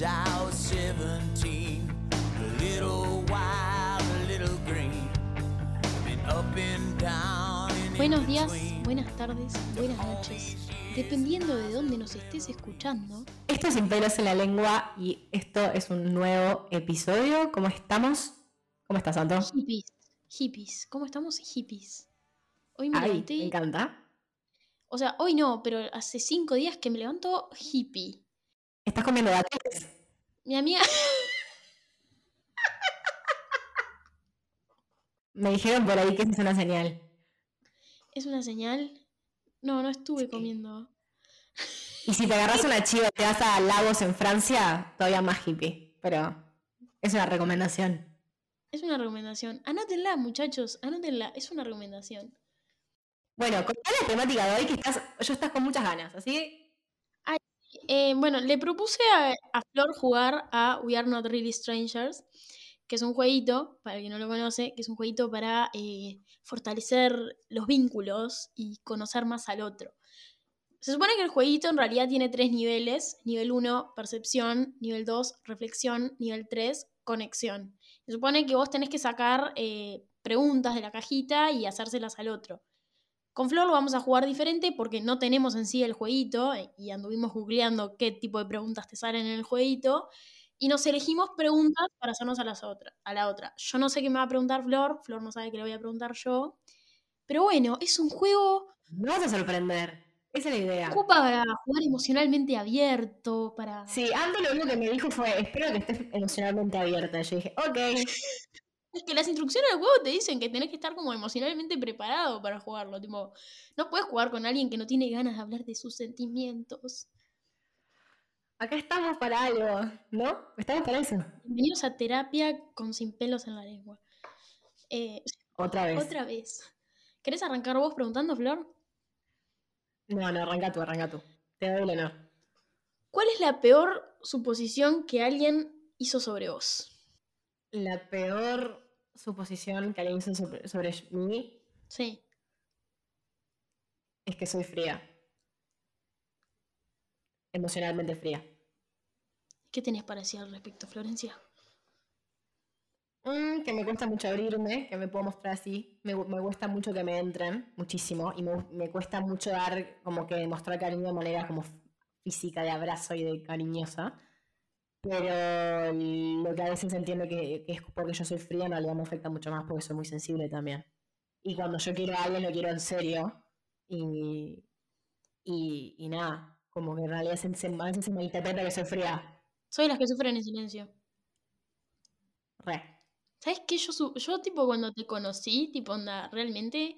since I was 17. A little wild, a little green. Been up and down and in Buenos días, buenas tardes, buenas noches. Dependiendo de dónde nos estés escuchando, Esto es Sin pelos en la lengua y esto es un nuevo episodio. ¿Cómo estamos? ¿Cómo estás, Santo? hippies, hippies, ¿cómo estamos hippies? Hoy me Ay, levanté, me encanta. o sea, hoy no, pero hace cinco días que me levanto hippie. ¿Estás comiendo dátiles? Mi amiga, Me dijeron por ahí que esa es una señal. ¿es una señal? No, no estuve Sí. comiendo. Y si te agarras una chiva y te vas a Lagos en Francia, todavía más hippie. Pero es una recomendación. Es una recomendación. Anótenla, muchachos, anótenla, es una recomendación. Bueno, contá la temática de hoy que estás, yo estás con muchas ganas, así Eh, bueno, le propuse a, Flor jugar a We Are Not Really Strangers, que es un jueguito, para el que no lo conoce, que es un jueguito para eh, fortalecer los vínculos y conocer más al otro. Se supone que el jueguito en realidad tiene tres niveles. Nivel 1, percepción. Nivel 2, reflexión. Nivel 3, conexión. Se supone que vos tenés que sacar eh, preguntas de la cajita y hacérselas al otro. Con Flor lo vamos a jugar diferente porque no tenemos en sí el jueguito eh, y anduvimos googleando qué tipo de preguntas te salen en el jueguito y nos elegimos preguntas para hacernos a, las otra, a la otra. Yo no sé qué me va a preguntar Flor, Flor no sabe qué le voy a preguntar yo. Pero bueno, es un juego no vas a sorprender. Esa es la idea. ocupa para jugar emocionalmente abierto, para... Sí, Ando lo único que me dijo fue, espero que estés emocionalmente abierta. Yo dije, ok. Es que las instrucciones del juego te dicen que tenés que estar como emocionalmente preparado para jugarlo. Tipo, no puedes jugar con alguien que no tiene ganas de hablar de sus sentimientos. Acá estamos para algo, ¿no? Estamos para eso. Bienvenidos a terapia con sin pelos en la lengua. Eh, Otra vez. otra vez. ¿Querés arrancar vos preguntando, Flor? No, no, arranca tú, arranca tú. Te doy el honor. ¿Cuál es la peor suposición que alguien hizo sobre vos? La peor suposición que alguien hizo sobre, sobre mí Sí. es que soy fría. Emocionalmente fría. ¿Qué tenés para decir al respecto, Florencia? Mm, que me cuesta mucho abrirme, que me puedo mostrar así. Me, me cuesta mucho que me entren, muchísimo. Y me, me cuesta mucho dar, como que mostrar cariño de manera como física, de abrazo y de cariñosa. Pero lo que a veces entiendo que, que es porque yo soy fría, en realidad me afecta mucho más porque soy muy sensible también. Y cuando yo quiero a alguien, lo quiero en serio. Y, y, y nada, como que en realidad se, se- a veces se me interpreta que soy fría. Soy de las que sufren en silencio. Re. ¿Sabes qué? Yo, yo tipo, cuando te conocí, tipo, onda, realmente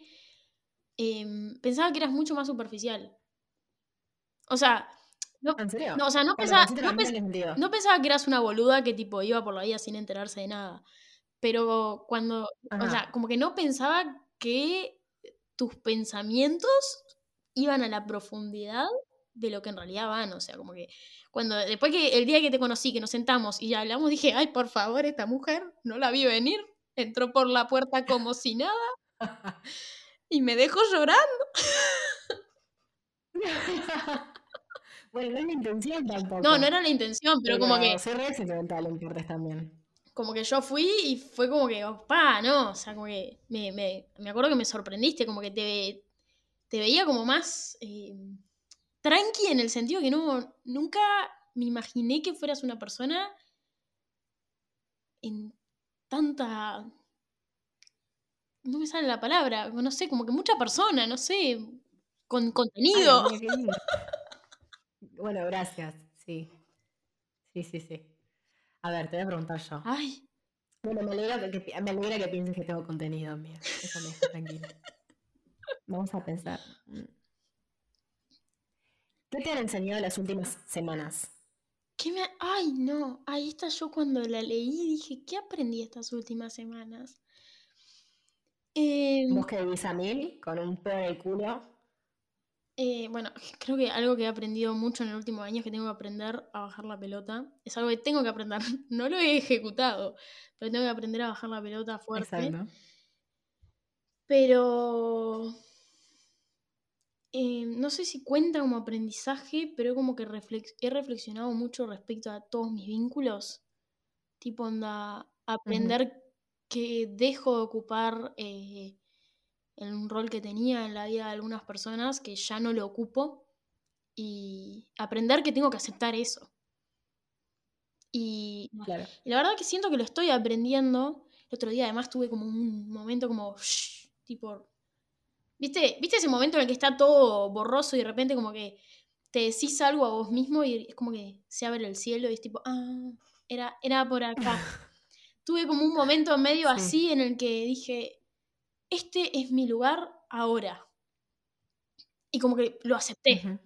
em, pensaba que eras mucho más superficial. O sea, no, ¿En serio? no, o sea, no pensaba, no pens- no pensaba que eras una boluda que tipo iba por la vida sin enterarse de nada. Pero cuando, o Ajá. sea, como que no pensaba que tus pensamientos iban a la profundidad de lo que en realidad van. O sea, como que cuando, después que el día que te conocí, que nos sentamos y ya hablamos, dije, ay, por favor, esta mujer no la vi venir. Entró por la puerta como si nada y me dejó llorando. bueno, no es mi intención tampoco. No, no era la intención, pero, como que Soy re sentimental en partes también. como que yo fui y fue como que, opa, ¿no? O sea, como que me, me, me acuerdo que me sorprendiste, como que te, te veía como más eh, tranqui en el sentido que no, nunca me imaginé que fueras una persona en tanta... No me sale la palabra, no sé, como que mucha persona, no sé, con Ay, contenido. lindo. bueno, gracias. Sí. Sí, sí, sí. A ver, te voy a preguntar yo. Ay, Bueno, me alegra que, me alegra que pienses que tengo contenido, amiga. Eso me deja tranquila. Vamos a pensar. ¿Qué te han enseñado las últimas semanas? ¿qué me... Ay, no, ahí está yo cuando la leí dije, ¿qué aprendí estas últimas semanas? Em, Vos que vivís a mil, con un pedo el culo. Eh, bueno, creo que algo que he aprendido mucho en el último año es que tengo que aprender a bajar la pelota. Es algo que tengo que aprender. No lo he ejecutado, pero tengo que aprender a bajar la pelota fuerte. Exacto. Pero eh, no sé si cuenta como aprendizaje, pero como que reflex- he reflexionado mucho respecto a todos mis vínculos. Tipo, onda, aprender que dejo de ocupar eh, el rol que tenía en la vida de algunas personas, que ya no lo ocupo, y aprender que tengo que aceptar eso. Y, Claro. y la verdad que siento que lo estoy aprendiendo. El otro día además tuve como un momento como, shh, tipo, ¿viste? ¿Viste ese momento en el que está todo borroso y de repente como que te decís algo a vos mismo y es como que se abre el cielo y es tipo, ah, era, era por acá. tuve como un momento medio Sí. así en el que dije, este es mi lugar ahora. Y como que lo acepté.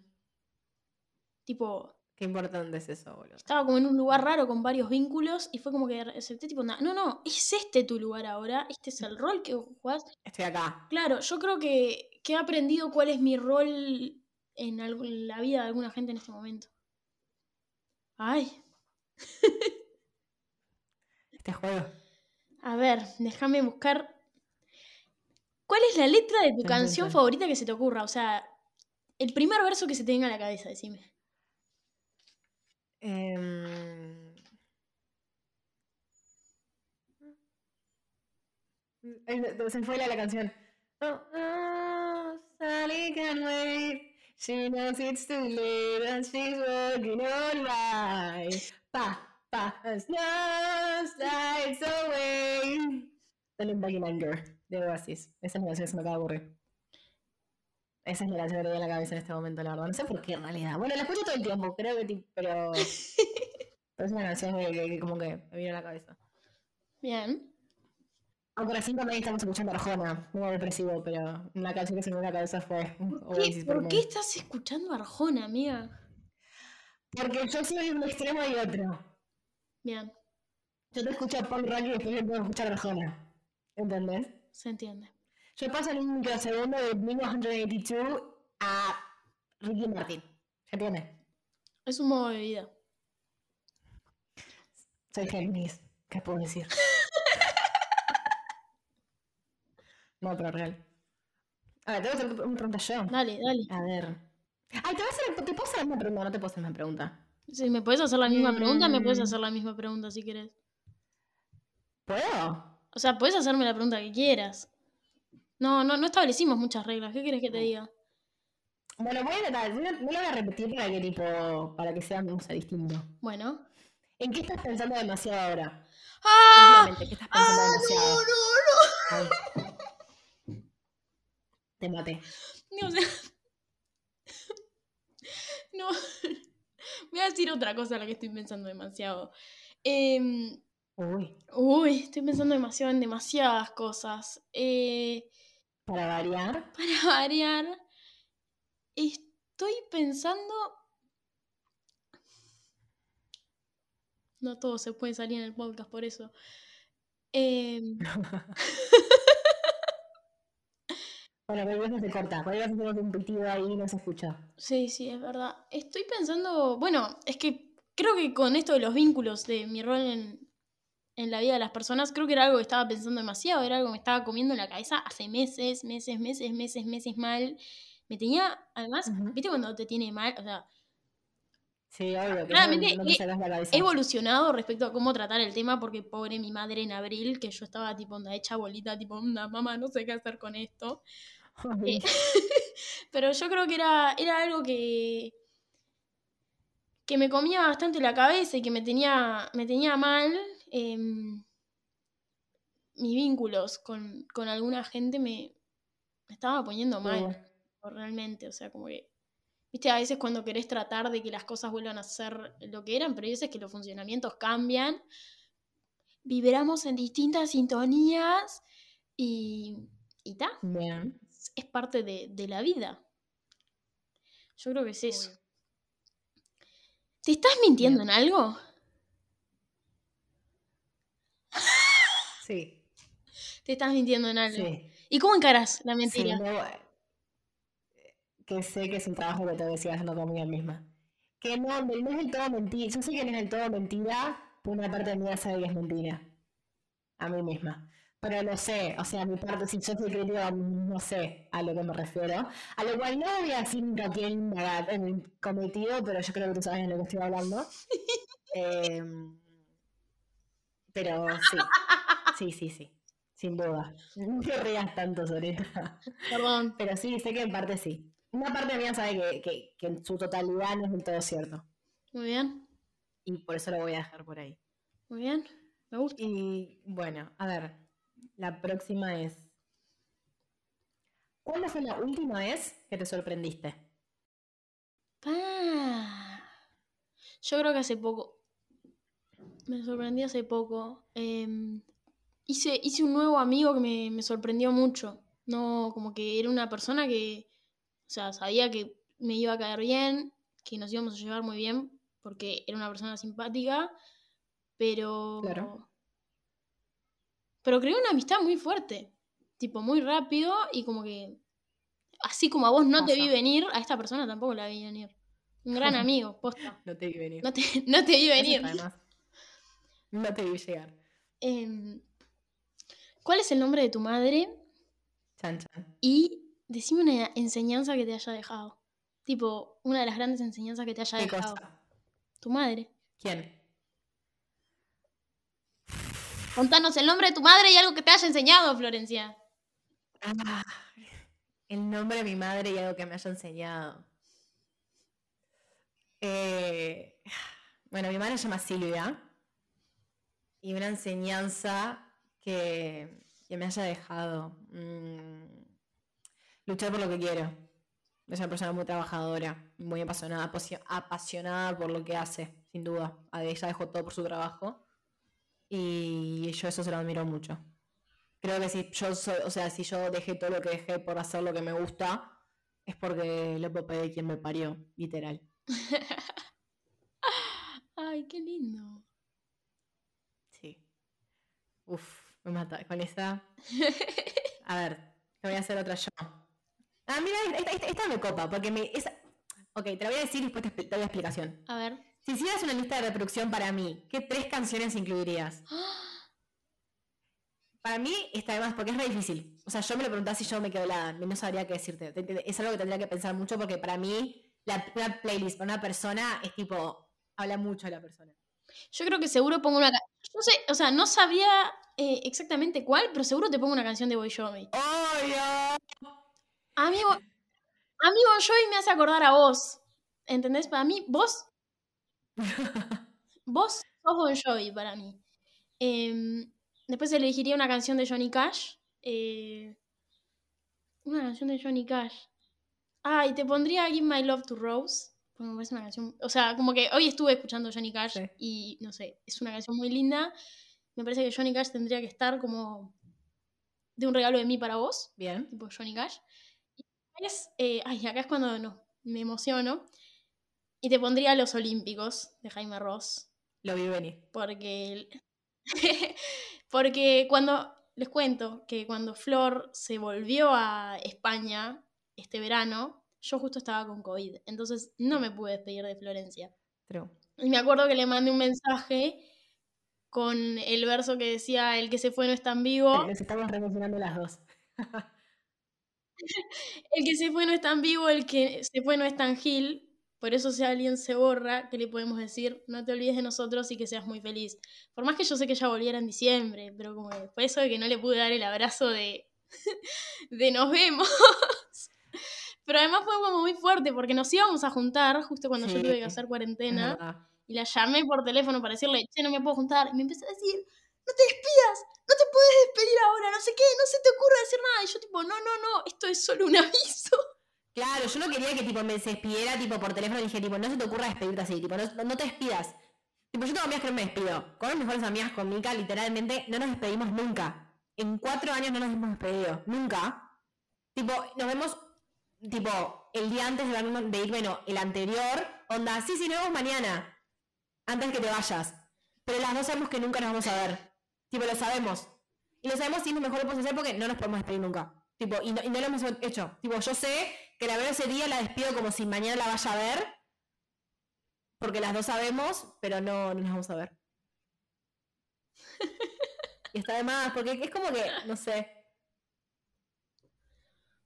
Tipo, Qué importante es eso, boludo. estaba como en un lugar raro con varios vínculos y fue como que acepté, tipo, "Na- no, no, es este tu lugar ahora, este es el rol que jugás. Estoy acá. Claro, yo creo que, que he aprendido cuál es mi rol en la vida de alguna gente en este momento. Ay, Este juego. a ver, déjame buscar. ¿Cuál es la letra de tu canción favorita que se te ocurra? O sea, el primer verso que se te venga a la cabeza, decime. Eh, Se fue la, la canción. Oh, oh, Sally can wait. She knows it's too late and she's working all right. Pa, pa, as no slides away. Back in anger de Oasis. Esa es la canción que se me acaba de ocurrir. Esa es la canción que tenía en la cabeza en este momento, la verdad. No sé por qué en realidad. Bueno, la escucho todo el tiempo, creo que pero. pero es una canción que, que- que como que me vino a la cabeza. Bien. Aunque recién también estamos escuchando Arjona, muy depresivo, pero una canción que se me vino a la cabeza fue ¿Qué- Oasis ¿Por qué estás escuchando Arjona, amiga? Porque yo soy de un extremo y otro. Bien, Yo te escucho punk rock y después yo puedo escuchar Arjona. ¿Entendés? Se entiende. Yo paso un microsegundo de 1982 a Ricky Martin. ¿Se entiende? Es un modo de vida. Soy Géminis. ¿Qué puedo decir? no, pero real. A ver, te voy a hacer una pregunta yo. Dale, dale. A ver. Ay, te, voy a hacer, te puedo hacer una pregunta. No te puedo hacer una pregunta. Si me puedes hacer la misma pregunta, me puedes Mm. hacer la misma pregunta si querés. ¿Puedo? O sea, puedes hacerme la pregunta que quieras. No, no, no establecimos muchas reglas. ¿Qué quieres que te diga? Bueno, voy a tratar. No lo voy a repetir para que, tipo, para que sea, no sé, distinto. Bueno. ¿En qué estás pensando demasiado ahora? ¡Ah! ¿qué estás pensando ¡Ah, demasiado? no, Ay. Te maté. no! O sea... No. Voy a decir otra cosa a la que estoy pensando demasiado. Em, Uy, uy, estoy pensando demasiado en demasiadas cosas. Eh, para variar. para variar, estoy pensando... No todo se puede salir en el podcast, por eso. Em, Bueno, pero veces se corta. Cualquier vez tenemos un pitido ahí y no se escucha. sí, sí, es verdad. Estoy pensando, bueno, es que creo que con esto de los vínculos de mi rol en, en la vida de las personas, creo que era algo que estaba pensando demasiado, era algo que me estaba comiendo en la cabeza hace meses, meses, meses, meses, meses mal. Me tenía, además, Ujú. ¿viste cuando te tiene mal? O sea, Sí, obvio. Que Claramente, no, no he- evolucionado respecto a cómo tratar el tema, porque pobre mi madre en abril, que yo estaba tipo onda hecha bolita, tipo, onda, mamá, no sé qué hacer con esto. Eh, Pero yo creo que era, era algo que, que me comía bastante la cabeza y que me tenía, me tenía mal. Em, mis vínculos con, con alguna gente me, me estaba poniendo mal, realmente. O sea, como que, viste, a veces cuando querés tratar de que las cosas vuelvan a ser lo que eran, pero hay veces que los funcionamientos cambian. Vibramos en distintas sintonías y, y ta Bien. es parte de, de la vida. Yo creo que es eso. Obvio. ¿Te estás mintiendo Bien. en algo? Sí, Te estás mintiendo en algo. sí. ¿Y cómo encaras la Sí, mentira? no, eh, que sé que es un trabajo que te decía haciendo conmigo misma. Que no, no es del todo mentira. Yo sé que no es del todo mentira, pero una parte de mí ya sabe que es mentira. A mí misma. Pero no sé, o sea, mi parte, si yo soy crítico, no sé a lo que me refiero. A lo cual no voy a decir nunca quién en el cometido, pero yo creo que tú sabes de lo que estoy hablando. Em, pero sí, sí, sí, sí, sin duda. No te rías tanto, Sorita. Perdón. Pero sí, sé que en parte sí. Una parte mía sabe que, que, que en su totalidad no es del todo cierto. Muy bien, Y por eso lo voy a dejar por ahí. muy bien. Me gusta. Y bueno, a ver, la próxima es. ¿Cuándo fue la última vez que te sorprendiste? Ah, yo creo que hace poco. Me sorprendí hace poco. Em, hice, hice un nuevo amigo que me, me sorprendió mucho. No, como que era una persona que, o sea, sabía que me iba a caer bien, que nos íbamos a llevar muy bien, porque era una persona simpática, pero. Claro. Pero creó una amistad muy fuerte. Tipo, muy rápido y como que. Así como a vos no te vi venir, a esta persona tampoco la vi venir. Un gran amigo, posta. No te vi venir. No te, no te vi venir. Además. No te vi llegar. Em, ¿Cuál es el nombre de tu madre? Chan, chan. Y decime una enseñanza que te haya dejado. Tipo, una de las grandes enseñanzas que te haya ¿Qué dejado. cosa? Tu madre. ¿Quién? Contanos el nombre de tu madre y algo que te haya enseñado, Florencia. Ah, el nombre de mi madre y algo que me haya enseñado. Eh, bueno, mi madre se llama Silvia. Y una enseñanza que, que me haya dejado. mm, luchar por lo que quiero. Es una persona muy trabajadora, muy apasionada, apasionada por lo que hace, sin duda. Ella dejó todo por su trabajo. Y yo eso se lo admiro mucho. Creo que si yo soy, o sea, si yo dejé todo lo que dejé por hacer lo que me gusta, es porque le puedo pedir quien me parió, literal. Ay, qué lindo. Sí. Uf, me mata. Con esa. A ver, te voy a hacer otra yo. Ah, mira, esta, esta- esta me copa, porque me. Esa... Ok, te la voy a decir y después te, doy la explicación. A ver. Si hicieras una lista de reproducción para mí, ¿qué tres canciones incluirías? Para mí está de más, porque es re difícil. O sea, yo me lo preguntás y yo me quedo helada. No sabría qué decirte. Te- te- Es algo que tendría que pensar mucho porque para mí, la, una playlist para una persona es tipo. Habla mucho de la persona. Yo creo que seguro pongo una. No sé, o sea, no sabía eh, exactamente cuál, pero seguro te pongo una canción de Boy Jovi. ¡Obvio! A mí, Bo- a mí Bon Jovi me hace acordar a vos. ¿Entendés? Para mí, vos. Vos sos Bon Jovi para mí. Em, después elegiría una canción de Johnny Cash. eh, una canción de Johnny Cash. Ah, y te pondría Give My Love to Rose. Porque me parece una canción. O sea, como que hoy estuve escuchando Johnny Cash Sí. y no sé, es una canción muy linda. Me parece que Johnny Cash tendría que estar como de un regalo de mí para vos Bien. tipo Johnny Cash. Y es, eh, ay, acá es cuando no, me emociono. Y te pondría Los Olímpicos de Jaime Ross. Lo vi venir. Porque, porque cuando, les cuento que cuando Flor se volvió a España este verano, yo justo estaba con COVID. Entonces no me pude despedir de Florencia. True. Y me acuerdo que le mandé un mensaje con el verso que decía, el que se fue no es tan vivo. Nos estamos remencionando las dos. El que se fue no es tan vivo, el que se fue no es tan gil. Por eso si alguien se borra, ¿qué le podemos decir? No te olvides de nosotros y que seas muy feliz. Por más que yo sé que ella volviera en diciembre, pero como que fue eso de que no le pude dar el abrazo de, de nos vemos. Pero además fue como muy fuerte porque nos íbamos a juntar justo cuando yo tuve que hacer cuarentena. Y la llamé por teléfono para decirle, che, no me puedo juntar. Y me empezó a decir, no te despidas, no te puedes despedir ahora, no sé qué, no se te ocurre decir nada. Y yo tipo, no, no, no, esto es solo un aviso. Claro, yo no quería que tipo me despidiera tipo por teléfono y dije tipo, no se te ocurra despedirte así, tipo, no, no te despidas. Tipo, yo tengo amigas que no me despido. Con mis mejores amigas, con Mika, literalmente no nos despedimos nunca. En cuatro años no nos hemos despedido. Nunca. Tipo, nos vemos tipo el día antes de, de ir, bueno, el anterior, onda, sí, sí, nos vemos mañana. Antes que te vayas. Pero las dos sabemos que nunca nos vamos a ver. Tipo, lo sabemos. Y lo sabemos si es lo mejor que podemos hacer porque no nos podemos despedir nunca. Tipo, y no, y no lo hemos hecho. Tipo, yo sé que la veo ese día, la despido como si mañana la vaya a ver. Porque las dos sabemos, pero no, no nos vamos a ver. Y está de más, porque es como que, no sé.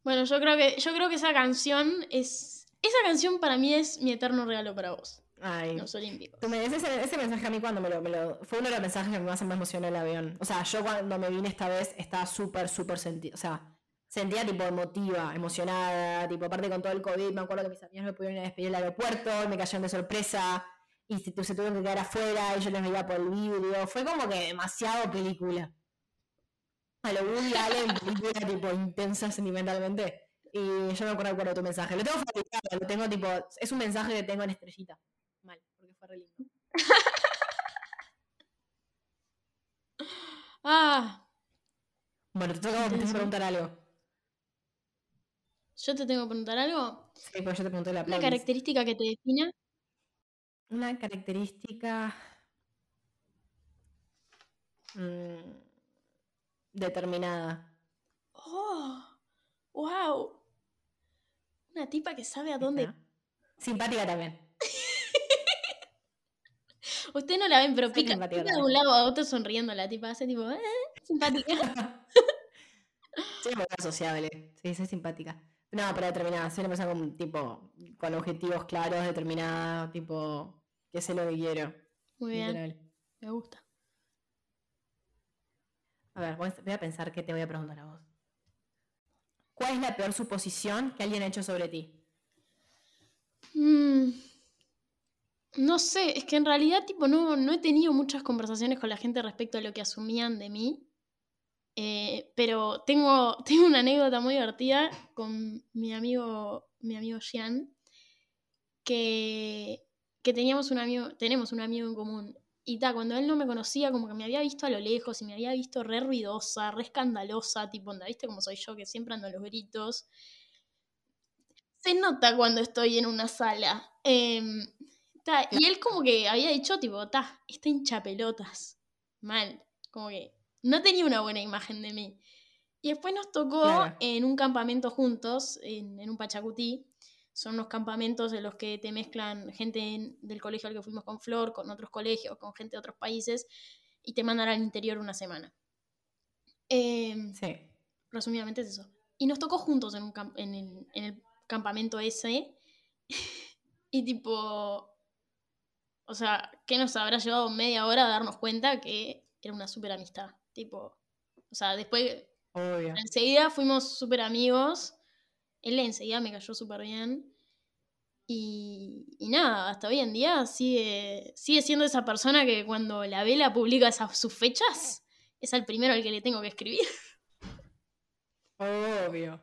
Bueno, yo creo que, yo creo que esa canción es. Esa canción para mí es mi eterno regalo para vos. Ay. Los Olímpicos. Tú me ese, ese mensaje a mí cuando me lo, me lo- Fue uno de los mensajes que más me emocionó el avión. O sea, yo cuando me vine esta vez estaba súper, súper sentida. O sea, sentía tipo emotiva, emocionada. Tipo, aparte con todo el COVID, me acuerdo que mis amigos me pudieron ir a despedir al aeropuerto, y me cayeron de sorpresa. Y se, se tuvieron que quedar afuera, y yo les veía por el vidrio. Fue como que demasiado película. A lo Woody Allen, película tipo intensa sentimentalmente. Y yo me acuerdo de tu mensaje. Lo tengo fabricado, lo tengo tipo. Es un mensaje que tengo en estrellita. Fue re lindo. Ah, Bueno, te toca a que Intenso. preguntar algo. yo te tengo que preguntar algo. Sí, pues yo te pregunté la Una característica que te defina. Una característica. mm, determinada. Oh, wow. Una tipa que sabe a dónde. Simpática también. Usted no la ven, pero pica, pica de un lado a otro sonriendo la tipa. Hace tipo, eh, simpática. Una persona sociable. Sí, soy simpática. No, pero determinada. Una persona con, tipo, con objetivos claros, determinada, tipo, que sé lo que quiero. Muy bien, literal. me gusta. A ver, voy a- pensar qué te voy a preguntar a vos. ¿Cuál es la peor suposición que alguien ha hecho sobre ti? Mm, no sé, es que en realidad tipo no, no he tenido muchas conversaciones con la gente respecto a lo que asumían de mí. Eh, pero tengo, tengo una anécdota muy divertida con mi amigo, mi amigo Jean, que, que teníamos un amigo, tenemos un amigo en común. Y ta, cuando él no me conocía, como que me había visto a lo lejos y me había visto re ruidosa, re escandalosa, tipo, onda, ¿viste cómo soy yo? Que siempre ando a los gritos. Se nota cuando estoy en una sala. Em, ta, y él como que había dicho, tipo, ta, está hincha pelotas. Mal. Como que no tenía una buena imagen de mí. Y después nos tocó Claro. en un campamento juntos, en, en un Pachacutí. Son unos campamentos en los que te mezclan gente en- del colegio al que fuimos con Flor, con otros colegios, con gente de otros países, y te mandan al interior una semana. Em, Sí. resumidamente es eso. Y nos tocó juntos en, un en, el, en el campamento ese. y tipo. O sea, que nos habrá llevado media hora a darnos cuenta que era una súper amistad. Tipo. O sea, después. Obvio. Enseguida fuimos súper amigos. Él enseguida me cayó súper bien. Y, y nada, hasta hoy en día sigue, sigue siendo esa persona que cuando la vela publica esas, sus fechas, es al primero al que le tengo que escribir. Obvio.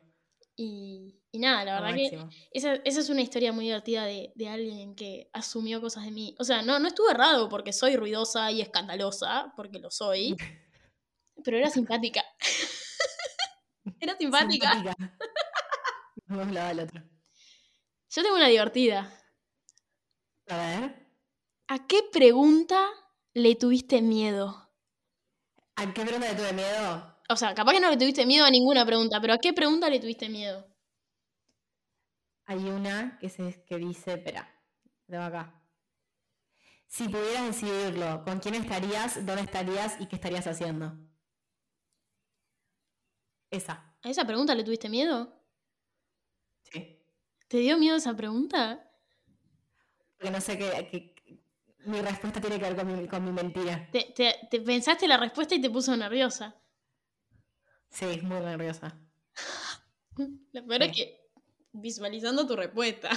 Y, y nada, la verdad que esa, esa es una historia muy divertida de, de alguien que asumió cosas de mí. O sea, no, no estuve errado porque soy ruidosa y escandalosa, porque lo soy, pero era simpática. era simpática. Simpática. Otro. Yo tengo una divertida. A ver. ¿A qué pregunta le tuviste miedo? ¿A qué pregunta le tuve miedo? O sea, capaz que no le tuviste miedo a ninguna pregunta, pero ¿a qué pregunta le tuviste miedo? Hay una que, se, que dice, espera, tengo acá. Si pudieras decidirlo, ¿con quién estarías, dónde estarías y qué estarías haciendo? Esa, ¿A esa pregunta le tuviste miedo? sí. ¿Te dio miedo esa pregunta? Porque no sé qué, qué- mi respuesta tiene que ver con mi, con mi mentira. Te, te- te pensaste la respuesta y te puso nerviosa. Sí, muy nerviosa. Lo peor es Sí. que visualizando tu respuesta.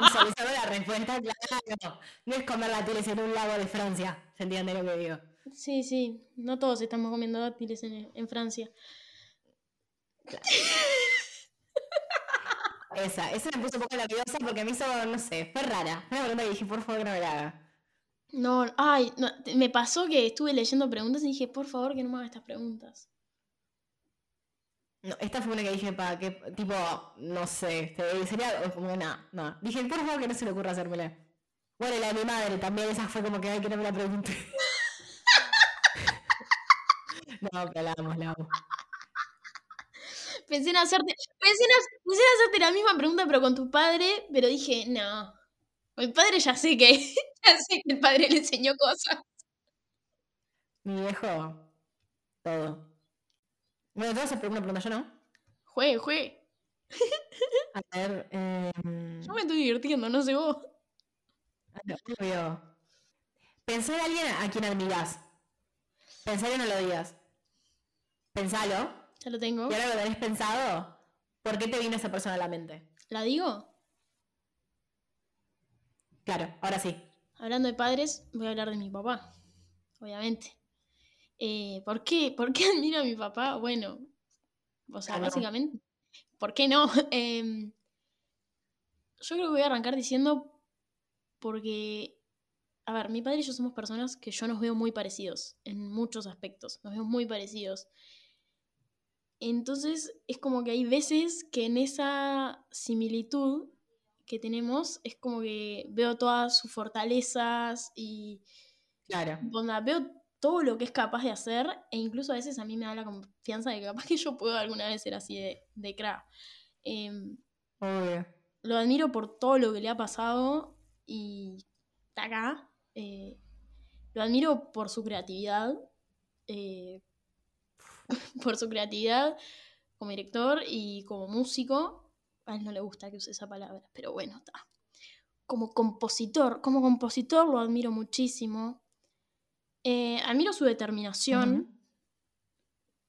Visualizando la respuesta, claro. No es comer dátiles en un lago de Francia. ¿Se entiende lo que digo? Sí, sí, no todos estamos comiendo dátiles en, en Francia. Esa, esa me puso un poco nerviosa porque me hizo, no sé, fue rara. Fue una pregunta que dije, por favor, que no me la haga. No, ay, no, me pasó que estuve leyendo preguntas y dije, por favor, que no me hagas estas preguntas. No, esta fue una que dije, para que, tipo, no sé, este, sería como, no, no. Dije, por favor, que no se le ocurra hacérmela. Bueno, la de mi madre también, esa fue como que, ay, que no me la pregunte. no, pero la amo, la amo. Pensé en hacerte, pensé en, pensé en hacerte la misma pregunta, pero con tu padre, pero dije, no. Con el padre ya sé que, ya sé que el padre le enseñó cosas. Mi viejo, todo. Bueno, te vas a hacer una pregunta, yo no. Juegue, juegue. A ver, em, Yo me estoy divirtiendo, no sé vos. obvio. Pensá en alguien a quien admirás. Pensalo no lo digas. Pensalo. Ya lo tengo. Y ahora lo tenés pensado, ¿por qué te vino esa persona a la mente? ¿La digo? Claro, ahora sí. Hablando de padres, voy a hablar de mi papá. Obviamente. Eh, ¿por, qué? ¿Por qué admiro a mi papá? Bueno, o sea, Claro. básicamente, ¿por qué no? Em, yo creo que voy a arrancar diciendo porque, a ver, mi padre y yo somos personas que yo nos veo muy parecidos en muchos aspectos, nos veo muy parecidos. Entonces es como que hay veces que en esa similitud que tenemos es como que veo todas sus fortalezas y Claro. onda, veo todo lo que es capaz de hacer e incluso a veces a mí me da la confianza de que capaz que yo puedo alguna vez ser así de, de cra. Em, Obvio. lo admiro por todo lo que le ha pasado y está acá. eh, lo admiro por su creatividad. eh, por su creatividad como director y como músico. A él no le gusta que use esa palabra, pero bueno, está. Como compositor, como compositor lo admiro muchísimo. Eh, admiro su determinación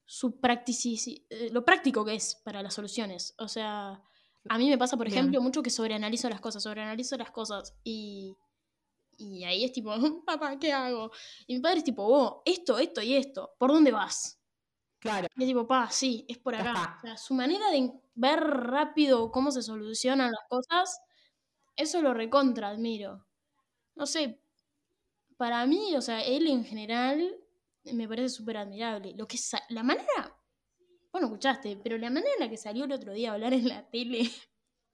su practici- eh, lo práctico que es para las soluciones. O sea, a mí me pasa, por Bien. ejemplo, mucho que sobreanalizo las cosas, sobreanalizo las cosas y, y ahí es tipo, papá, ¿qué hago? Y mi padre es tipo, oh, esto, esto y esto, ¿por dónde vas? Claro. Y es tipo, pa, sí, es por acá. está. O sea, su manera de ver rápido cómo se solucionan las cosas, eso lo recontra admiro. No sé, para mí, o sea, él en general me parece súper admirable. Lo que la manera, bueno, escuchaste, pero la manera en la que salió el otro día a hablar en la tele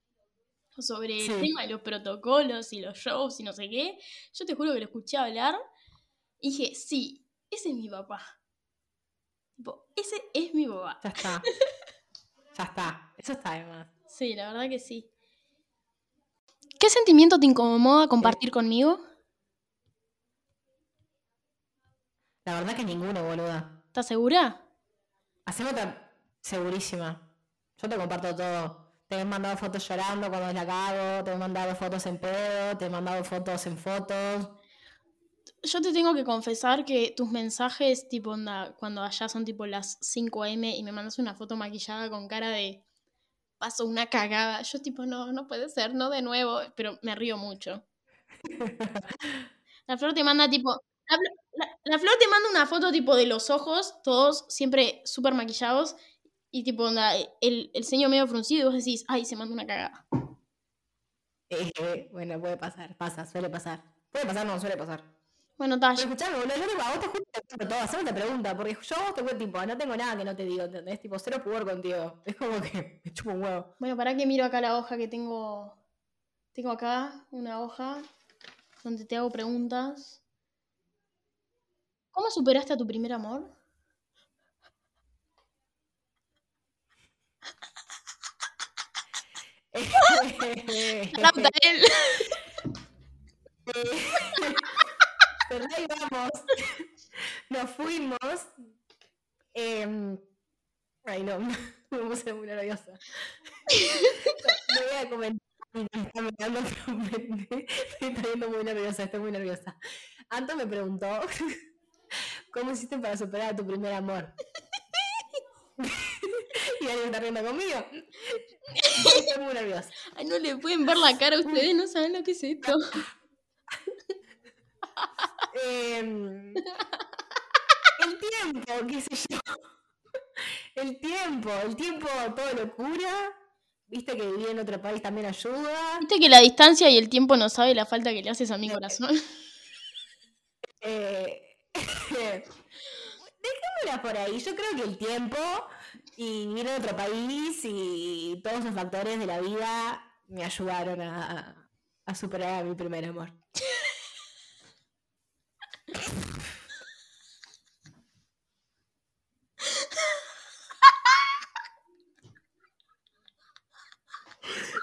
sobre Sí. el tema de los protocolos y los shows y no sé qué, yo te juro que lo escuché hablar y dije, sí, ese es mi papá. Tipo, ese es mi papá. Ya está. ya está. Eso está además. Sí, la verdad que sí. ¿Qué sentimiento te incomoda compartir conmigo? La verdad que ninguno, boluda. ¿Estás segura? Hacemos otra segurísima. Yo te comparto todo. Te he mandado fotos llorando cuando la cago, te he mandado fotos en pedo, te he mandado fotos en fotos. Yo te tengo que confesar que tus mensajes, tipo, onda, cuando allá son tipo las 5 am y me mandas una foto maquillada con cara de paso una cagada, yo tipo, no, no puede ser, no de nuevo, pero me río mucho. La flor te manda tipo, la, Flo- la- la flor te manda una foto tipo de los ojos, todos siempre súper maquillados, y tipo, onda, el, el ceño medio fruncido, y vos decís, ay, se manda una cagada. Eh, bueno, puede pasar, pasa, suele pasar. Puede pasar, no, suele pasar. Bueno, Pero escuchame, boludo, yo a vos te juro que todo, haceme otra pregunta, porque yo a vos te cuento, tipo, no tengo nada que no te digo, ¿entendés? Tipo, cero pudor contigo. Es como que me chupo un huevo. Bueno, para que miro acá la hoja que tengo. Tengo acá una hoja donde te hago preguntas. ¿Cómo superaste a tu primer amor? Él. Pero ahí vamos. Nos fuimos. Em, ay, no, me puse muy nerviosa. No voy a comentar. está mirando, me, me- me estoy poniendo muy nerviosa, estoy muy nerviosa. Anto me preguntó, ¿cómo hiciste para superar a tu primer amor? y alguien está riendo conmigo. Estoy muy nerviosa. Ay, no le pueden ver la cara a ustedes, no saben lo que es esto. Em, el tiempo, qué sé yo. El tiempo, el tiempo, todo lo cura. Viste que vivir en otro país también ayuda. Viste que la distancia y el tiempo no sabe la falta que le haces a mi corazón. Eh, dejémosla por ahí. Yo creo que el tiempo y vivir en otro país y todos los factores de la vida me ayudaron a, a superar a mi primer amor.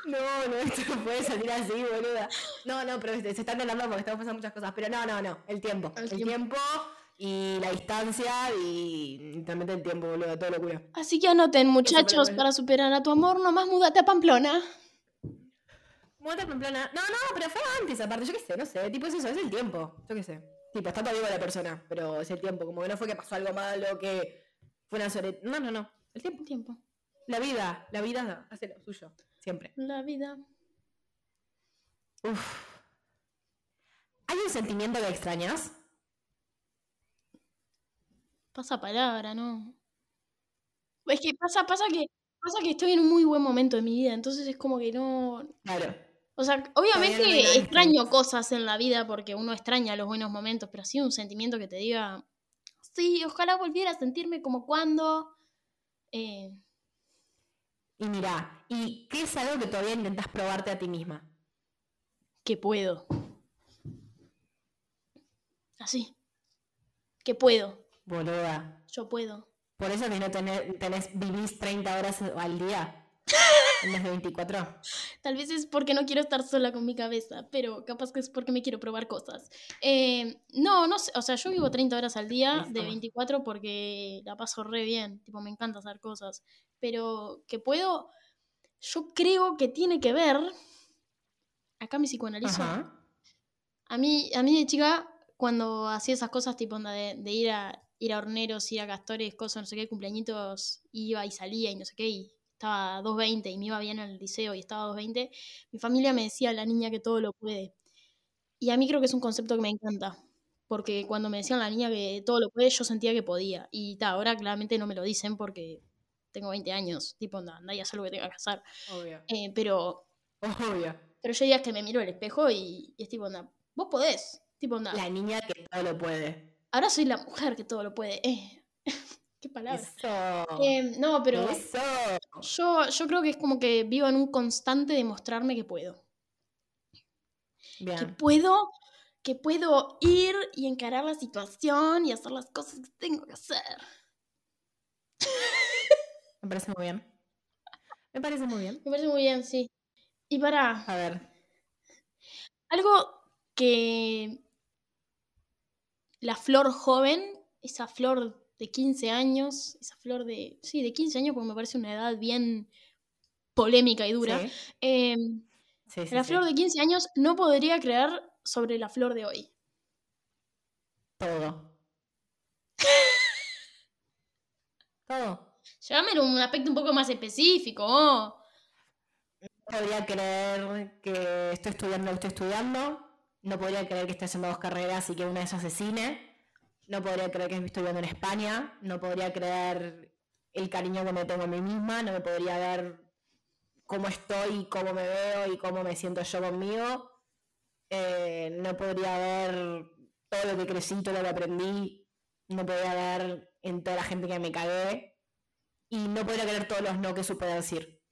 No, no, esto no puede salir así, boluda. No, no, pero se están tentando porque estamos pasando muchas cosas. Pero no, no, no. El tiempo. El El, tiempo. tiempo. Y la distancia y literalmente el tiempo, boludo, todo locura. Así que anoten, muchachos, para superar a tu amor, nomás mudate a Pamplona. Muerte Pamplona. No, no, pero fue antes, aparte, yo qué sé, no sé. Tipo, es eso, es el tiempo. Yo qué sé. Tipo, está todavía la persona, pero es el tiempo. Como que no fue que pasó algo malo, que fue una sobre. No, no, no. El tiempo. Tiempo. La vida, la vida hace lo suyo. Siempre. La vida. Uf. ¿Hay un sentimiento que extrañas? Pasa palabra, ¿no? Es que pasa, pasa que, pasa que estoy en un muy buen momento de mi vida, entonces es como que no. Claro. O sea, obviamente extraño cosas en la vida porque uno extraña los buenos momentos, pero así un sentimiento que te diga, sí, ojalá volviera a sentirme como cuando. eh, Y mira, ¿y qué es algo que todavía intentas probarte a ti misma? que puedo. Así. Que puedo. Boluda. Yo puedo. Por eso que no tenés, tenés, vivís 30 horas al día. En vez de 24. Tal vez es porque no quiero estar sola con mi cabeza, pero capaz que es porque me quiero probar cosas. Eh, no, no sé, o sea, yo vivo 30 horas al día de Listo. 24 porque la paso re bien, tipo, me encanta hacer cosas, pero que puedo, yo creo que tiene que ver, acá me psicoanalizo, Ajá. a mí, a mí de chica, cuando hacía esas cosas, tipo, onda de, de ir a ir a horneros, ir a castores, cosas, no sé qué, cumpleañitos, iba y salía y no sé qué, y estaba a 2.20 y me iba bien en el liceo y estaba a 2.20, mi familia me decía la niña que todo lo puede. Y a mí creo que es un concepto que me encanta, porque cuando me decían la niña que todo lo puede, yo sentía que podía. Y ta, ahora claramente no me lo dicen porque tengo 20 años, tipo, anda, anda y haz lo que tenga que hacer. Obvio. Eh, pero, Obvio. pero yo días que me miro al espejo y, y es tipo, onda, vos podés, tipo, onda. La niña que todo lo puede. Ahora soy la mujer que todo lo puede. Eh, qué palabra. Eso. Eh, no, pero Eso. yo, yo creo que es como que vivo en un constante de mostrarme que puedo. Que Bien. puedo, que puedo ir y encarar la situación y hacer las cosas que tengo que hacer. Me parece muy bien. Me parece muy bien. Me parece muy bien, sí. Y para A ver. algo que la flor joven, esa flor de 15 años, esa flor de, sí, de 15 años, porque me parece una edad bien polémica y dura. Sí. em, Sí, sí, La flor de 15 años no podría creer sobre la flor de hoy. Todo. Todo. A un aspecto un poco más específico. oh. No podría creer que estoy estudiando lo que estoy estudiando. No podría creer que estoy haciendo dos carreras y que una de esas es cine. No podría creer que estoy viviendo en España. No podría creer el cariño que me tengo a mí misma. No me podría ver cómo estoy, cómo me veo y cómo me siento yo conmigo. Eh, no podría ver todo lo que crecí, todo lo que aprendí. No podría ver en toda la gente que me cagué. Y no podría creer todos los no que supe decir.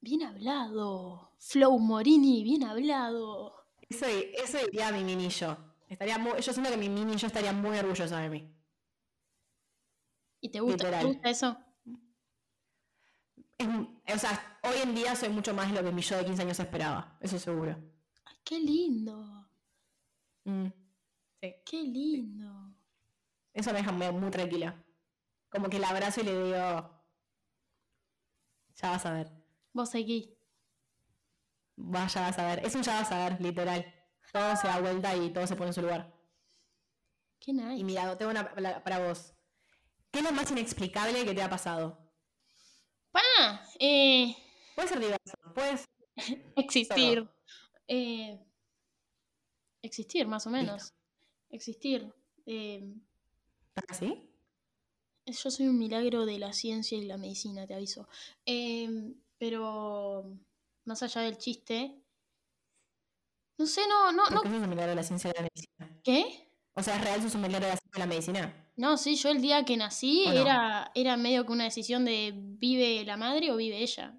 Bien hablado. Flow Morini, bien hablado. Eso, eso diría mi mini yo. Estaría muy, yo siento que mi mini yo estaría muy orgullosa de mí. ¿Y te gusta, Literal. ¿te gusta eso? Es- o sea, hoy en día soy mucho más lo que mi yo de 15 años esperaba. Eso seguro. Ay, qué lindo. Mm, Sí. Qué lindo. Eso me deja muy, muy tranquila. Como que la abrazo y le digo. Ya vas a ver. Vos seguí. Va, ya vas a ver. Es un ya vas a ver, literal. Todo se da vuelta y todo se pone en su lugar. Qué nice. Y mira, tengo una para, para vos. ¿Qué es lo más inexplicable que te ha pasado? Pa, eh, Puede ser diverso. Puede ser existir. Eh, existir, más o menos. Existir. Eh, ¿Así? Yo soy un milagro de la ciencia y la medicina, te aviso. Em, pero más allá del chiste, no sé, no, no, no. ¿Por qué un milagro de la ciencia y la medicina? ¿Qué? O sea, ¿es real milagro de la ciencia y la medicina? No, sí, yo el día que nací ¿O no? era, era medio que una decisión de vive la madre o vive ella.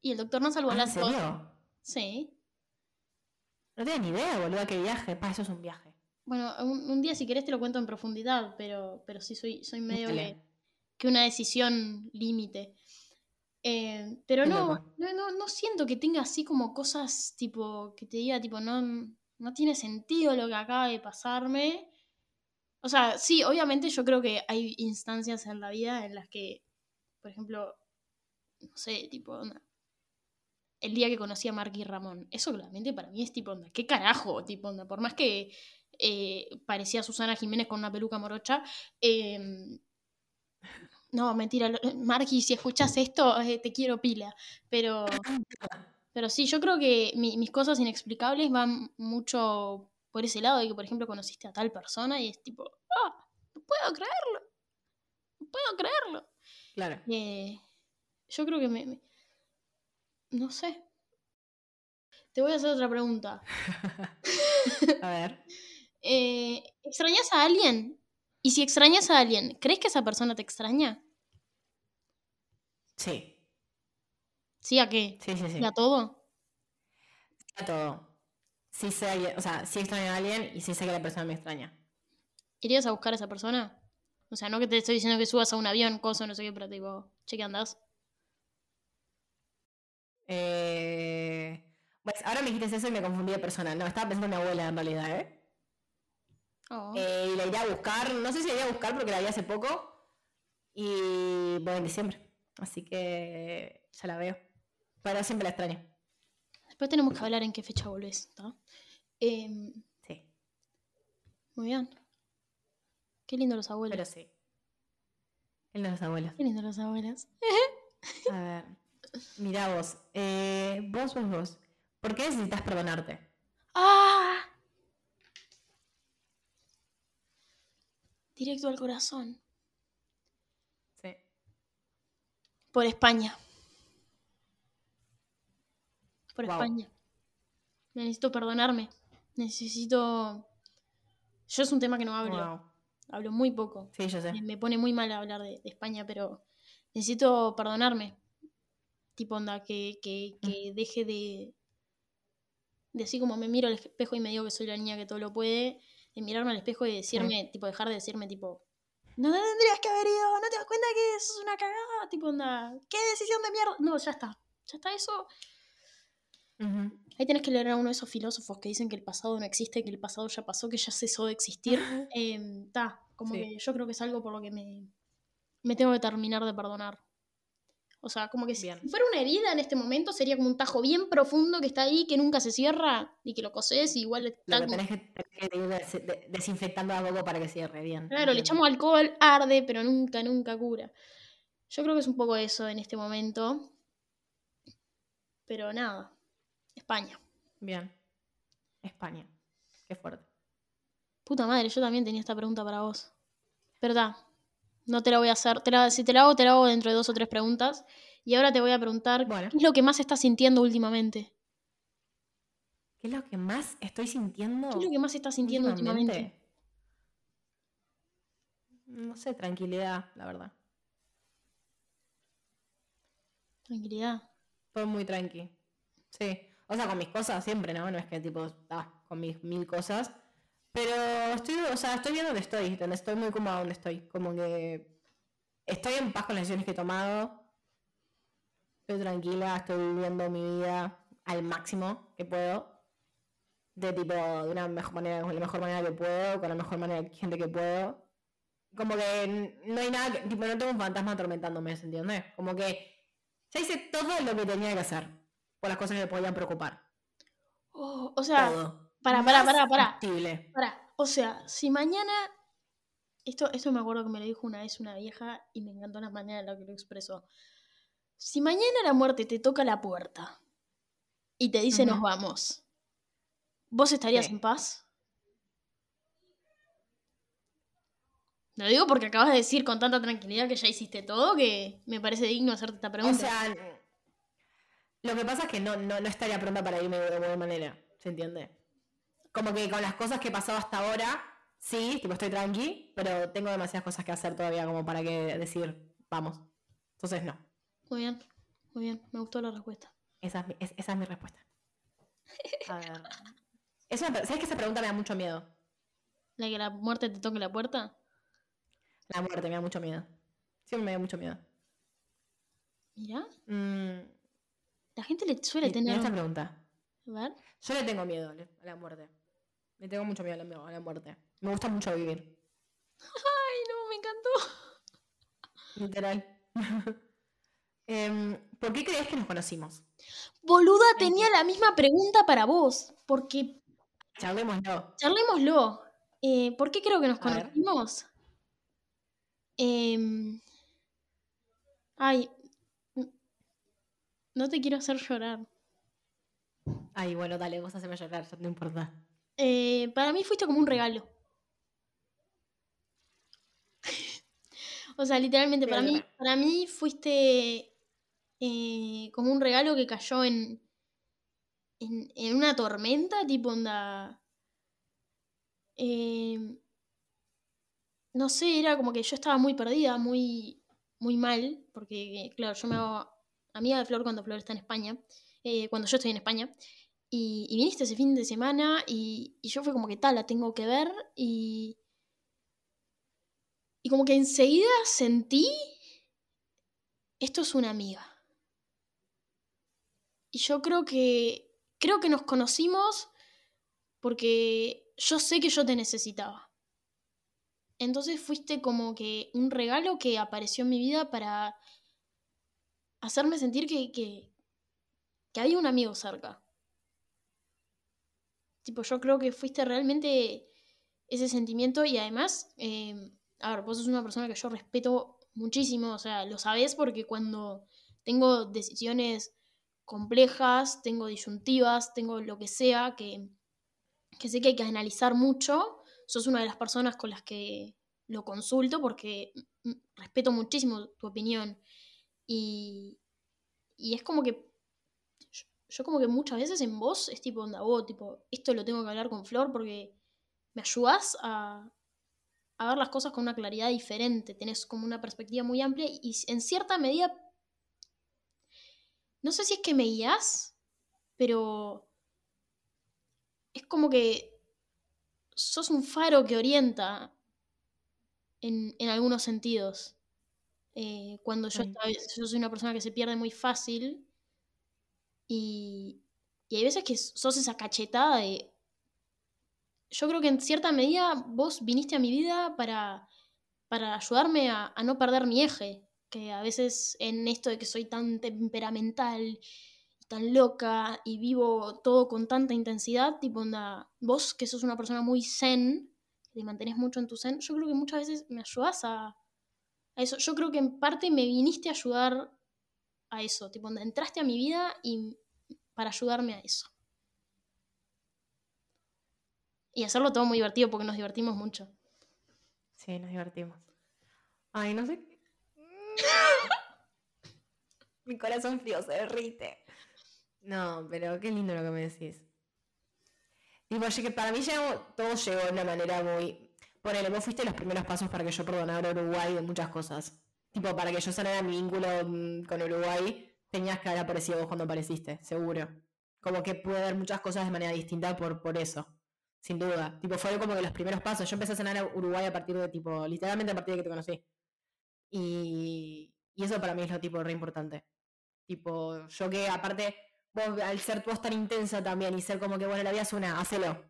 Y el doctor nos salvó Ah, ¿En las dos. serio? Sí. No tenía ni idea, boludo, qué viaje. Pa, eso es un viaje. Bueno, un, un día si querés te lo cuento en profundidad, pero, pero sí soy, soy medio que, que una decisión límite. Eh, pero no, no, no, no siento que tenga así como cosas tipo que te diga tipo no, no tiene sentido lo que acaba de pasarme. O O sea, sí, obviamente yo creo que hay instancias en la vida en las que, por ejemplo, no sé, tipo, onda, el día que conocí a Mark y Ramón, eso claramente para mí es tipo, onda, ¿qué carajo? Tipo, onda, por más que eh, parecía Susana Jiménez con una peluca morocha, em, no, mentira, Marky, si escuchas esto, eh, te quiero pila, pero... Pero sí, yo creo que mi- mis cosas inexplicables van mucho por ese lado de que, por ejemplo, conociste a tal persona y es tipo, ah, no puedo creerlo, no puedo creerlo. Claro. Eh, yo creo que me, me- No sé. Te voy a hacer otra pregunta. A ver. Eh, ¿Extrañas a alguien? Y si extrañas a alguien, ¿crees que esa persona te extraña? Sí. ¿Sí a qué? Sí, sí, sí. ¿Sí a todo? A todo. Sí sé a alguien, o sea, sí extraño a alguien y sí sé que la persona me extraña. ¿Irías a buscar a esa persona? O sea, no que te estoy diciendo que subas a un avión, cosa, no sé qué, pero tipo, che, ¿qué andás? Eh... Pues ahora me dijiste eso y me confundí de persona. No, estaba pensando en mi abuela en realidad, ¿eh? Oh. Eh, y la iré a buscar, no sé si la iré a buscar porque la vi hace poco. Y voy en diciembre. Así que ya la veo. Pero siempre la extraño. Después tenemos que hablar en qué fecha volvés, ¿está? Em, Sí, muy bien. Qué lindo los abuelos. pero sí. El de los abuelos. Qué lindo los abuelos. A ver. Mirá vos. Eh, vos, vos, vos. ¿Por qué necesitas perdonarte? ¡Ah! Directo al corazón. Sí. Por España. Por Wow. España. Necesito perdonarme. Necesito. Yo es un tema que no hablo. Wow. Hablo muy poco. Sí, yo sé. Me, pone muy mal hablar de, de España, pero necesito perdonarme. Tipo, onda, que, que, Mm. que deje de. De así como me miro al espejo y me digo que soy la niña que todo lo puede, de mirarme al espejo y decirme, tipo, dejar de decirme, tipo, no tendrías que haber ido, no te das cuenta que eso es una cagada, tipo, onda, qué decisión de mierda. No, ya está, ya está eso. Ahí tenés que leer a uno de esos filósofos que dicen que el pasado no existe, que el pasado ya pasó, que ya cesó de existir. Está, como Sí. que yo creo que es algo por lo que me, me tengo que terminar de perdonar. O sea, como que si fuera una herida en este momento sería como un tajo bien profundo que está ahí, que nunca se cierra y que lo coses y igual está Lo que como- tenés que, que des- desinfectando a poco para que cierre bien. Claro, le echamos alcohol, arde, pero nunca, nunca cura. Yo creo que es un poco eso en este momento. Pero nada, España. Bien. España. Qué fuerte. Puta madre, yo también tenía esta pregunta para vos. ¿Verdad? No te la voy a hacer. Te la- si te la hago, te la hago dentro de dos o tres preguntas. Y ahora te voy a preguntar, Bueno. ¿qué es lo que más estás sintiendo últimamente? ¿Qué es lo que más estoy sintiendo? ¿Qué es lo que más estás sintiendo últimamente? últimamente? No sé, tranquilidad, la verdad. Tranquilidad. Todo muy tranqui. Sí. O sea, con mis cosas siempre, ¿no? No es que tipo, ah, con mis mil cosas. Pero estoy, o sea, estoy bien donde estoy. Estoy muy cómoda donde estoy. Como que estoy en paz con las decisiones que he tomado. Estoy tranquila, estoy viviendo mi vida al máximo que puedo. De tipo, de una mejor manera, con la mejor manera que puedo, con la mejor manera de gente que puedo. Como que no hay nada, que, tipo, no tengo un fantasma atormentándome, ¿se entiende? Como que ya hice todo lo que tenía que hacer por las cosas que me podían preocupar. Oh, o sea, todo. Más pará, pará. factible. pará. O sea, si mañana. Esto, esto me acuerdo que me lo dijo una vez una vieja y me encantó la manera en la que lo expresó. Si mañana la muerte te toca la puerta y te dice nos Ujú. vamos, ¿vos estarías en paz? Lo digo porque acabas de decir con tanta tranquilidad que ya hiciste todo que me parece digno hacerte esta O pregunta. sea, lo que pasa es que no, no, no estaría pronta para irme de buena manera, ¿se entiende? Como que con las cosas que he pasado hasta ahora, sí, tipo estoy tranqui, pero tengo demasiadas cosas que hacer todavía como para que decir, vamos. Entonces no, Muy bien, muy bien, me gustó la respuesta. esa es mi, es- esa es mi respuesta. A ver. Es una pre- ¿Sabes que esa pregunta me da mucho miedo? ¿La que la muerte te toque la puerta? La muerte me da mucho miedo. Siempre me da mucho miedo. Mira, Mm, la gente le suele tener... un- pregunta. A ver. Yo le tengo miedo a la muerte. Le tengo mucho miedo a la, a la muerte. Me gusta mucho vivir. Ay, no, me encantó. Literal. Em, ¿Por qué crees que nos conocimos? Boluda, tenía la misma pregunta para vos. Porque, Charlémoslo. charlémoslo. Eh, ¿Por qué creo que nos conocimos? Em, ay, no te quiero hacer llorar. Ay, bueno, dale, vos haceme llorar, ya no importa. Eh, para mí fuiste como un regalo. O sea, literalmente, para mí, para mí fuiste eh, como un regalo que cayó en, en, en una tormenta, tipo onda. eh, no sé, era como que yo estaba muy perdida, muy, muy mal, porque, claro, yo me hago amiga de Flor cuando Flor está en España, eh, cuando yo estoy en España. Y, viniste ese fin de semana y, y yo fue como que tal, la tengo que ver y... Y como que enseguida sentí, esto es una amiga. Y yo creo que, creo que nos conocimos porque yo sé que yo te necesitaba. Entonces fuiste como que un regalo que apareció en mi vida para hacerme sentir que, que, que había un amigo cerca. Tipo, yo creo que fuiste realmente ese sentimiento y además, eh, a ver, vos sos una persona que yo respeto muchísimo, o sea, lo sabés porque cuando tengo decisiones complejas, tengo disyuntivas, tengo lo que sea, que, que sé que hay que analizar mucho, sos una de las personas con las que lo consulto porque mm, respeto muchísimo tu opinión. Y, y es como que yo, como que muchas veces en vos es tipo onda, vos, tipo, esto lo tengo que hablar con Flor porque me ayudás a, a ver las cosas con una claridad diferente, tenés como una perspectiva muy amplia y en cierta medida, no sé si es que me guías, pero es como que sos un faro que orienta en, en algunos sentidos. Eh, cuando yo soy una persona que se pierde muy fácil y, y hay veces que sos esa cachetada de... Yo creo que en cierta medida vos viniste a mi vida para, para ayudarme a, no perder mi eje, que a veces en esto de que soy tan temperamental tan loca y vivo todo con tanta intensidad, tipo onda, vos que sos una persona muy zen, que te mantenés mucho en tu zen, yo creo que muchas veces me ayudás a, a eso. Yo creo que en parte me viniste a ayudar a eso, tipo entraste a mi vida y para ayudarme a eso. Y hacerlo todo muy divertido porque nos divertimos mucho. Sí, nos divertimos. Ay, no sé. Mi corazón frío se derrite. No, pero qué lindo lo que me decís. Tipo, que para mí llegó- todo llegó de una manera muy. Ponele, vos fuiste los primeros pasos para que yo perdonara a Uruguay de muchas cosas. Tipo, para que yo sanara mi vínculo mm, con Uruguay, tenías que haber aparecido vos cuando apareciste, seguro. Como que pude ver muchas cosas de manera distinta por, por eso. Sin duda. Tipo, fue como que los primeros pasos. Yo empecé a sanar a Uruguay a partir de, tipo, literalmente a partir de que te conocí. Y, y eso para mí es lo tipo re importante. Tipo, yo que aparte, vos al ser vos tan intensa también y ser como que, bueno, la vida es una, hacelo.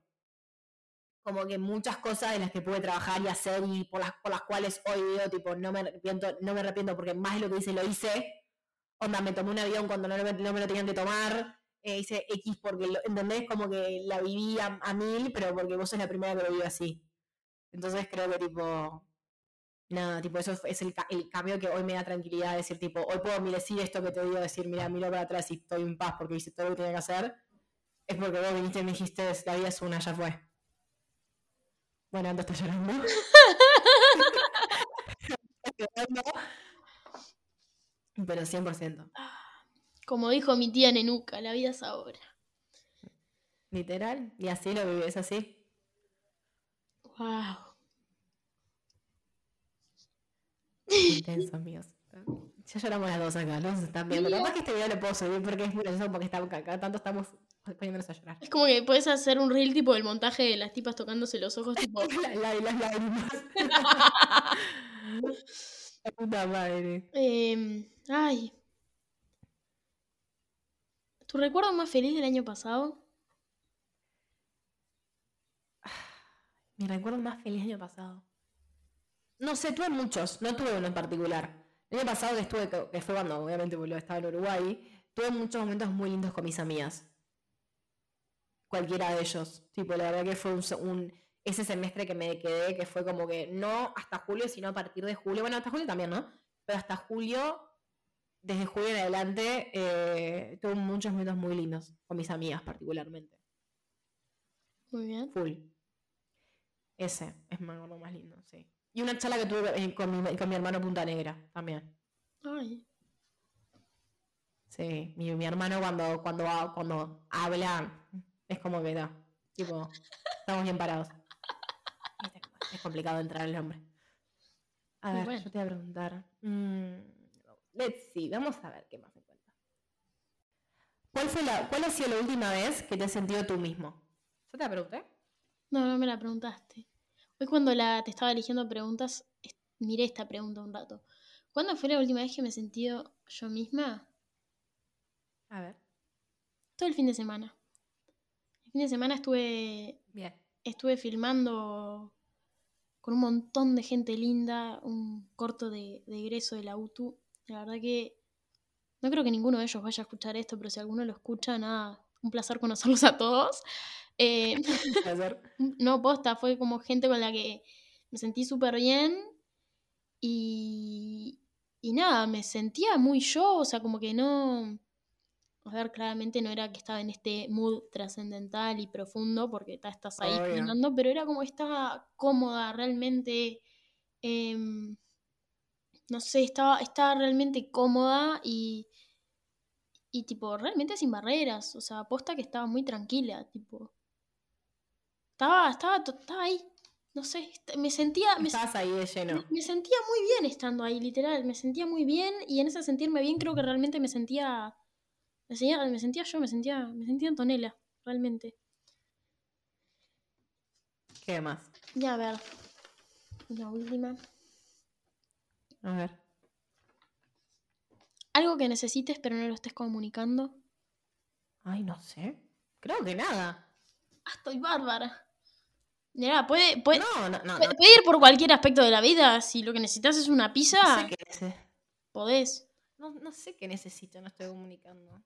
Como que muchas cosas de las que pude trabajar y hacer y por las, por las cuales hoy digo, tipo, no me arrepiento, no me arrepiento porque más de lo que hice lo hice. Onda, me tomé un avión cuando no, no me lo tenían que tomar. eh, hice X porque, lo, ¿entendés? Como que la viví a, a mil, pero porque vos sos la primera que lo vive así. Entonces creo que, tipo, Nada, tipo, eso es el, el cambio que hoy me da tranquilidad, decir, tipo, hoy puedo decir esto que te digo, decir, mira, miro para atrás y estoy en paz porque hice todo lo que tenía que hacer, es porque vos viniste y me dijiste, la vida es una, ya fue. Bueno, Ando está llorando. Pero 100%. Como dijo mi tía Nenuca, la vida es ahora. Literal. Y así lo vives, así. Wow. Intenso, amigos. Ya lloramos las dos acá, ¿no? Se están viendo. Capaz que este video lo puedo subir porque es muy gracioso porque estamos, cada tanto estamos poniéndonos a llorar. Es como que puedes hacer un reel tipo del montaje de las tipas tocándose los ojos, tipo. La- la- las lágrimas. La puta madre. Em, ay. ¿Tu recuerdo más feliz del año pasado? Mi recuerdo más feliz del año pasado. No sé, tuve muchos, no tuve uno en particular. El año pasado que estuve, que fue cuando obviamente estaba en Uruguay, tuve muchos momentos muy lindos con mis amigas. Cualquiera de ellos. Tipo, la verdad que fue un, se- un- ese semestre que me quedé, que fue como que no hasta julio, sino a partir de julio. Bueno, hasta julio también, ¿no? Pero hasta julio, desde julio en adelante, eh, tuve muchos momentos muy lindos con mis amigas particularmente. Muy bien. Full. Ese es me acuerdo más lindo, sí. Y una charla que tuve eh, con mi, con mi hermano Punta Negra también. Ay, Sí, mi, mi hermano cuando, cuando, cuando habla es como que da. Tipo, estamos bien parados. Es complicado entrar al nombre. A ver, bueno. yo te voy a preguntar. mm, let's see, vamos a ver qué más encuentro. ¿Cuál, fue la, ¿Cuál ha sido la última vez que te has sentido tú mismo? ¿Yo te la pregunté? no, no me la preguntaste. Hoy cuando la, te estaba eligiendo preguntas, miré esta pregunta un rato. ¿Cuándo fue la última vez que me he sentido yo misma? A ver. Todo el fin de semana. Fin de semana estuve, Bien. estuve filmando con un montón de gente linda, un corto de, de egreso de la UTU. La verdad que no creo que ninguno de ellos vaya a escuchar esto, pero si alguno lo escucha, nada, un placer conocerlos a todos. Eh, no, posta, fue como gente con la que me sentí súper bien y, y nada, me sentía muy yo, o sea, como que no... A ver, claramente no era que estaba en este mood trascendental y profundo, porque ta- estás ahí filmando, pero era como estaba cómoda, realmente... em, no sé, estaba, estaba realmente cómoda y, y tipo, realmente sin barreras, o sea, aposta que estaba muy tranquila, tipo... Estaba, estaba, estaba ahí, no sé, me sentía, me, Estabas ahí de lleno. me- me sentía muy bien estando ahí, literal, me sentía muy bien y en ese sentirme bien creo que realmente me sentía, me sentía, me sentía yo, me sentía, me sentía Antonella, realmente. ¿Qué más? Ya, a ver, una última. A ver. Algo que necesites pero no lo estés comunicando. Ay, no sé. Creo que nada. Ah, estoy bárbara. Mira, puede, puede, No, no, no. puede- no. puede ir por cualquier aspecto de la vida. Si lo que necesitas es una pizza, sé qué podés. no, no sé qué necesito, no estoy comunicando.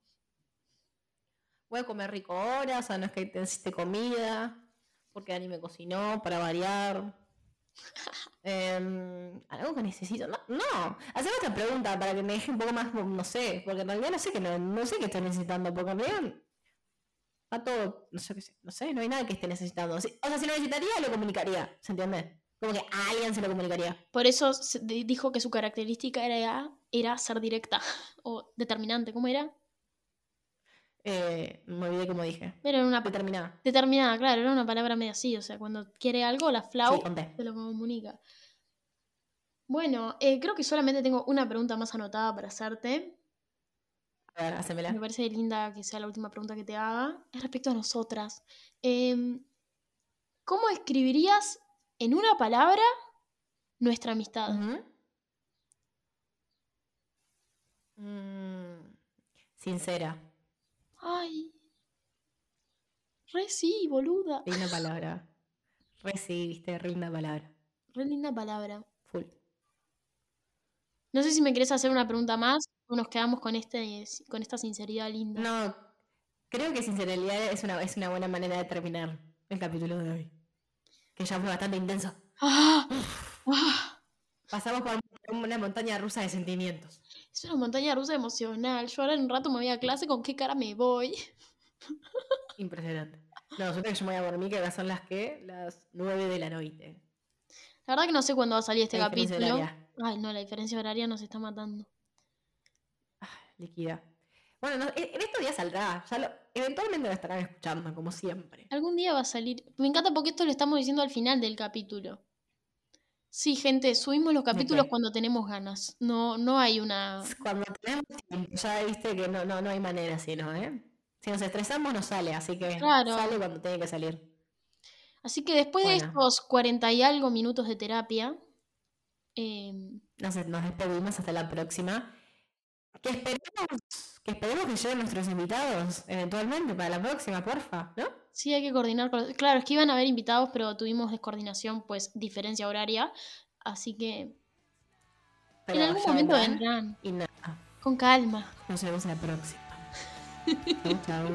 Voy a comer rico ahora, o sea, no es que necesite comida, porque Dani me cocinó para variar. Em, algo que necesito. No, no. Haceme otra pregunta para que me deje un poco más, no sé, porque en realidad no sé qué no, no sé qué estoy necesitando, porque en realidad está todo, no sé qué sé, no sé, no hay nada que esté necesitando. Si- o sea, si lo necesitaría, lo comunicaría, ¿se entiende? Como que a alguien se lo comunicaría. Por eso dijo que su característica era, era ser directa o determinante. ¿Cómo era? Eh, me olvidé como dije. Era una Determinada. determinada, claro, era una palabra medio así. O sea, cuando quiere algo, la flau Sí, te lo comunica. Bueno, eh, creo que solamente tengo una pregunta más anotada para hacerte. A ver, hacémela. Me parece linda que sea la última pregunta que te haga. Es respecto a nosotras. Em, ¿Cómo escribirías en una palabra nuestra amistad? Mm, sincera. Ay. Re sí, boluda. Linda palabra. Recibiste, linda palabra. Re linda palabra. Full. No sé si me querés hacer una pregunta más o nos quedamos con, este, con esta sinceridad linda. No, creo que sinceridad es una, es una buena manera de terminar el capítulo de hoy. Que ya fue bastante intenso. ¡Ah! ¡Ah! Pasamos por una montaña rusa de sentimientos. Es una montaña rusa emocional. Yo ahora en un rato me voy a clase, ¿con qué cara me voy? Impresionante. No, resulta que yo me voy a dormir, que ahora son las que, las 9 de la noche. La verdad que no sé cuándo va a salir este La capítulo. Ay, no, la diferencia horaria nos está matando. Ah, líquida. Bueno, no, en en estos días saldrá. Ya lo- eventualmente lo estarán escuchando, como siempre. Algún día va a salir. Me encanta porque esto lo estamos diciendo al final del capítulo. Sí, gente, subimos los capítulos cuando tenemos ganas. No, no hay una. Cuando tenemos tiempo, ya viste que no, no, no hay manera así, ¿no? ¿eh? Si nos estresamos, no sale, así que Claro. sale cuando tiene que salir. Así que después de estos cuarenta y algo minutos de terapia, em, Nos, nos despedimos hasta la próxima. Que esperemos, que esperemos que lleguen nuestros invitados eventualmente para la próxima, porfa, ¿no? Sí, hay que coordinar con... Claro, es que iban a haber invitados, pero tuvimos descoordinación, pues diferencia horaria. Así que... En algún momento vendrán. Y nada. Con calma. Nos vemos en la próxima. chao.